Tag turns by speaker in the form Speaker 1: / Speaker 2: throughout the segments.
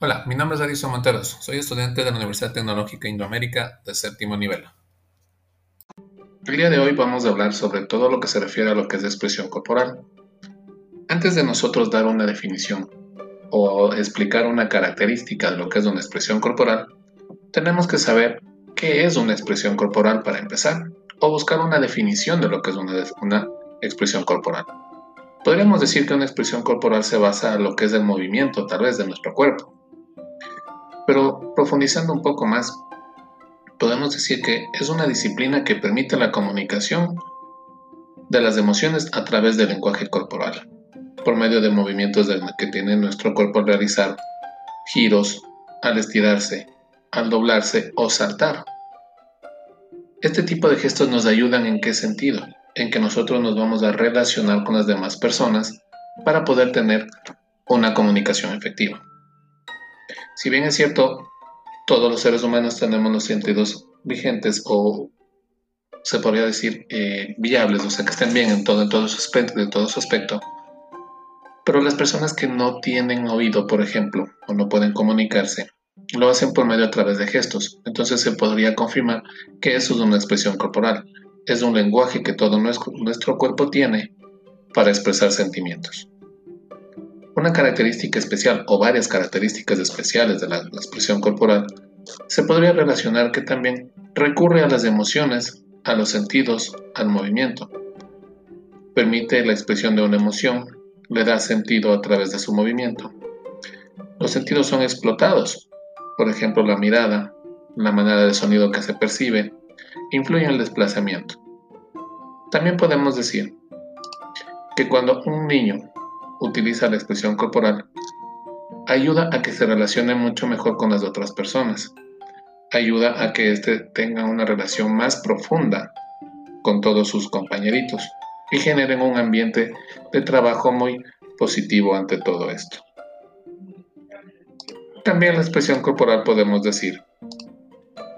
Speaker 1: Hola, mi nombre es Edison Monteros. Soy estudiante de la Universidad Tecnológica Indoamérica de séptimo nivel. El día de hoy vamos a hablar sobre todo lo que se refiere a lo que es expresión corporal. Antes de nosotros dar una definición o explicar una característica de lo que es una expresión corporal, tenemos que saber qué es una expresión corporal para empezar, o buscar una definición de lo que es una, una expresión corporal. Podríamos decir que una expresión corporal se basa en lo que es el movimiento, tal vez, de nuestro cuerpo. Pero profundizando un poco más, podemos decir que es una disciplina que permite la comunicación de las emociones a través del lenguaje corporal, por medio de movimientos que tiene nuestro cuerpo al realizar, giros, al estirarse, al doblarse o saltar. Este tipo de gestos nos ayudan en qué sentido? En que nosotros nos vamos a relacionar con las demás personas para poder tener una comunicación efectiva. Si bien es cierto, todos los seres humanos tenemos los sentidos vigentes o se podría decir eh, viables, o sea que estén bien en todo, en todo su aspecto. Pero las personas que no tienen oído, por ejemplo, o no pueden comunicarse, lo hacen por medio a través de gestos. Entonces se podría confirmar que eso es una expresión corporal. Es un lenguaje que todo nuestro cuerpo tiene para expresar sentimientos. Una característica especial o varias características especiales de la expresión corporal se podría relacionar que también recurre a las emociones, a los sentidos, al movimiento. Permite la expresión de una emoción, le da sentido a través de su movimiento. Los sentidos son explotados, por ejemplo la mirada, la manera de sonido que se percibe, influye en el desplazamiento. También podemos decir que cuando un niño utiliza la expresión corporal, ayuda a que se relacione mucho mejor con las otras personas. Ayuda a que éste tenga una relación más profunda con todos sus compañeritos y generen un ambiente de trabajo muy positivo ante todo esto. También la expresión corporal podemos decir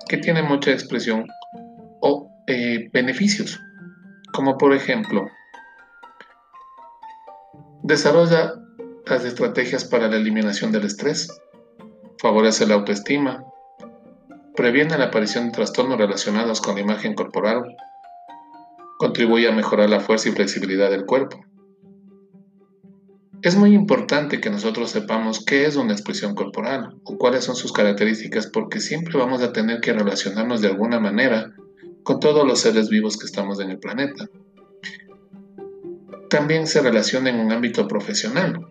Speaker 1: que tiene mucha expresión o eh, beneficios, como por ejemplo Desarrolla las estrategias para la eliminación del estrés, favorece la autoestima, previene la aparición de trastornos relacionados con la imagen corporal, contribuye a mejorar la fuerza y flexibilidad del cuerpo. Es muy importante que nosotros sepamos qué es una expresión corporal o cuáles son sus características porque siempre vamos a tener que relacionarnos de alguna manera con todos los seres vivos que estamos en el planeta también se relaciona en un ámbito profesional.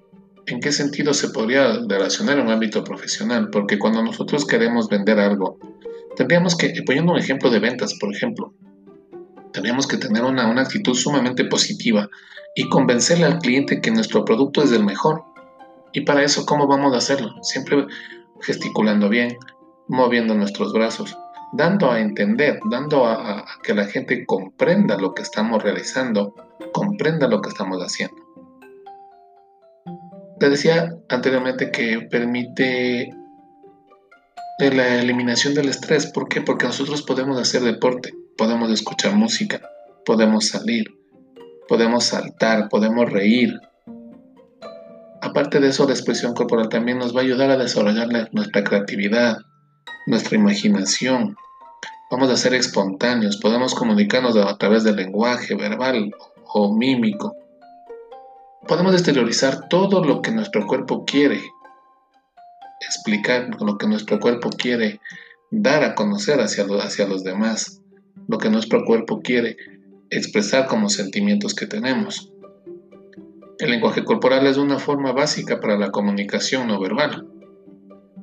Speaker 1: ¿En qué sentido se podría relacionar en un ámbito profesional? Porque cuando nosotros queremos vender algo, tendríamos que, poniendo un ejemplo de ventas, por ejemplo, tendríamos que tener una, una actitud sumamente positiva y convencerle al cliente que nuestro producto es el mejor. Y para eso, ¿cómo vamos a hacerlo? Siempre gesticulando bien, moviendo nuestros brazos, dando a entender, dando a, que la gente comprenda lo que estamos realizando, comprenda lo que estamos haciendo. Te decía anteriormente que permite la eliminación del estrés. ¿Por qué? Porque nosotros podemos hacer deporte, podemos escuchar música, podemos salir, podemos saltar, podemos reír. Aparte de eso, la expresión corporal también nos va a ayudar a desarrollar nuestra creatividad, nuestra imaginación. Vamos a ser espontáneos, podemos comunicarnos a través del lenguaje verbal o mímico. Podemos exteriorizar todo lo que nuestro cuerpo quiere explicar, lo que nuestro cuerpo quiere dar a conocer hacia, hacia los demás, lo que nuestro cuerpo quiere expresar como sentimientos que tenemos. El lenguaje corporal es una forma básica para la comunicación no verbal.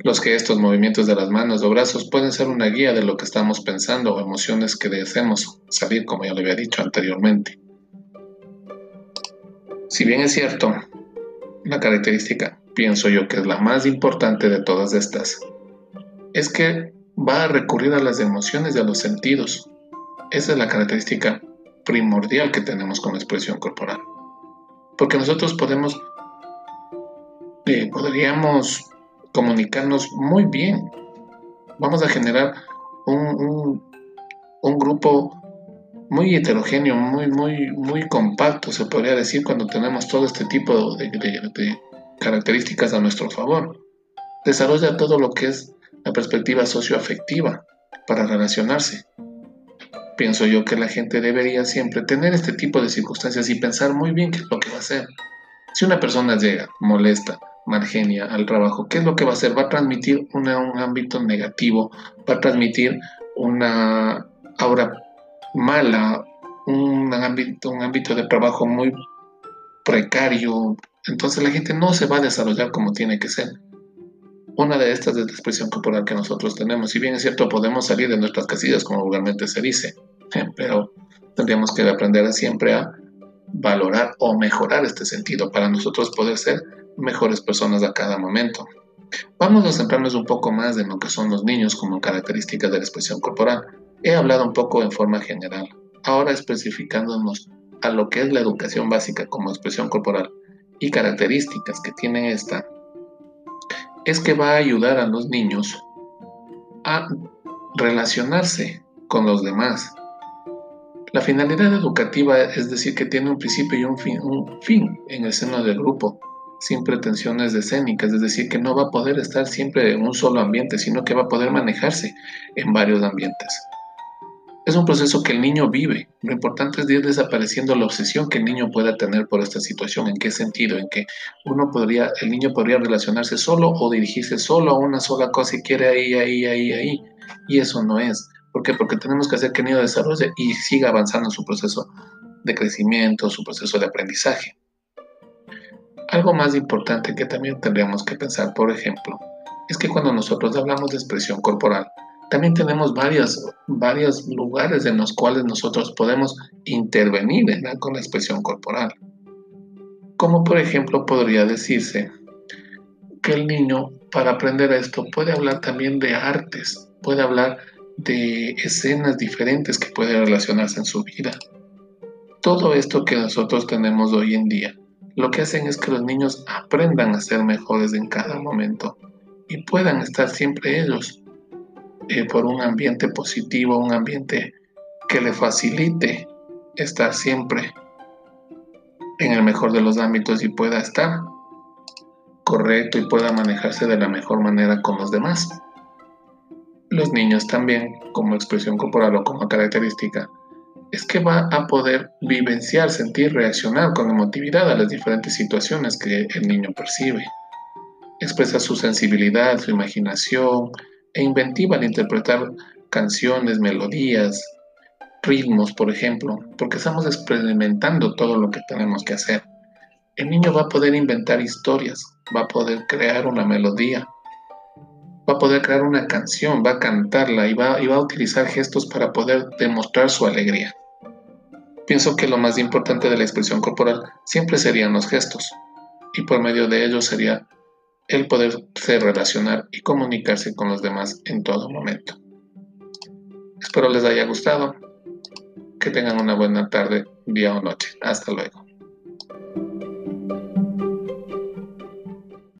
Speaker 1: Los gestos, movimientos de las manos o brazos pueden ser una guía de lo que estamos pensando o emociones que deseemos salir, como ya lo había dicho anteriormente. Si bien es cierto, la característica, pienso yo que es la más importante de todas estas, es que va a recurrir a las emociones y a los sentidos. Esa es la característica primordial que tenemos con la expresión corporal. Porque nosotros podemos, eh, podríamos comunicarnos muy bien. Vamos a generar un, grupo muy heterogéneo, muy, muy, muy compacto, se podría decir, cuando tenemos todo este tipo de, características a nuestro favor. desarrolla todo lo que es la perspectiva socioafectiva para relacionarse. Pienso yo que la gente debería siempre tener este tipo de circunstancias y pensar muy bien qué es lo que va a hacer. Si una persona llega, molesta, margenia al trabajo, ¿qué es lo que va a hacer? Va a transmitir un ámbito negativo, va a transmitir una aura mala, un ámbito, un ámbito de trabajo muy precario. Entonces la gente no se va a desarrollar como tiene que ser. Una de estas es la expresión corporal que nosotros tenemos. Si bien es cierto, podemos salir de nuestras casillas, como vulgarmente se dice, pero tendríamos que aprender siempre a valorar o mejorar este sentido para nosotros poder ser mejores personas a cada momento. Vamos a centrarnos un poco más en lo que son los niños como características de la expresión corporal. He hablado un poco en forma general, ahora especificándonos a lo que es la educación básica como expresión corporal y características que tiene esta, es que va a ayudar a los niños a relacionarse con los demás. La finalidad educativa es decir que tiene un principio y un fin, en el seno del grupo, sin pretensiones escénicas, es decir, que no va a poder estar siempre en un solo ambiente, sino que va a poder manejarse en varios ambientes. Es un proceso que el niño vive. Lo importante es ir desapareciendo la obsesión que el niño pueda tener por esta situación. ¿En qué sentido? En que uno podría, el niño podría relacionarse solo o dirigirse solo a una sola cosa y quiere ahí, ahí, ahí, ahí. Y eso no es. ¿Por qué? Porque tenemos que hacer que el niño desarrolle y siga avanzando en su proceso de crecimiento, su proceso de aprendizaje. Algo más importante que también tendríamos que pensar, por ejemplo, es que cuando nosotros hablamos de expresión corporal, también tenemos varios, varios lugares en los cuales nosotros podemos intervenir con la expresión corporal. Como por ejemplo podría decirse que el niño para aprender esto puede hablar también de artes, puede hablar de escenas diferentes que puede relacionarse en su vida. Todo esto que nosotros tenemos hoy en día lo que hacen es que los niños aprendan a ser mejores en cada momento y puedan estar siempre ellos eh, por un ambiente positivo, un ambiente que le facilite estar siempre en el mejor de los ámbitos y pueda estar correcto y pueda manejarse de la mejor manera con los demás. Los niños también, como expresión corporal o como característica, es que va a poder vivenciar, sentir, reaccionar con emotividad a las diferentes situaciones que el niño percibe. Expresa su sensibilidad, su imaginación e inventiva al interpretar canciones, melodías, ritmos, por ejemplo, porque estamos experimentando todo lo que tenemos que hacer. El niño va a poder inventar historias, va a poder crear una melodía, va a poder crear una canción, va a cantarla y va, y va a utilizar gestos para poder demostrar su alegría. Pienso que lo más importante de la expresión corporal siempre serían los gestos, y por medio de ellos sería el poderse relacionar y comunicarse con los demás en todo momento. Espero les haya gustado. Que tengan una buena tarde, día o noche. Hasta luego.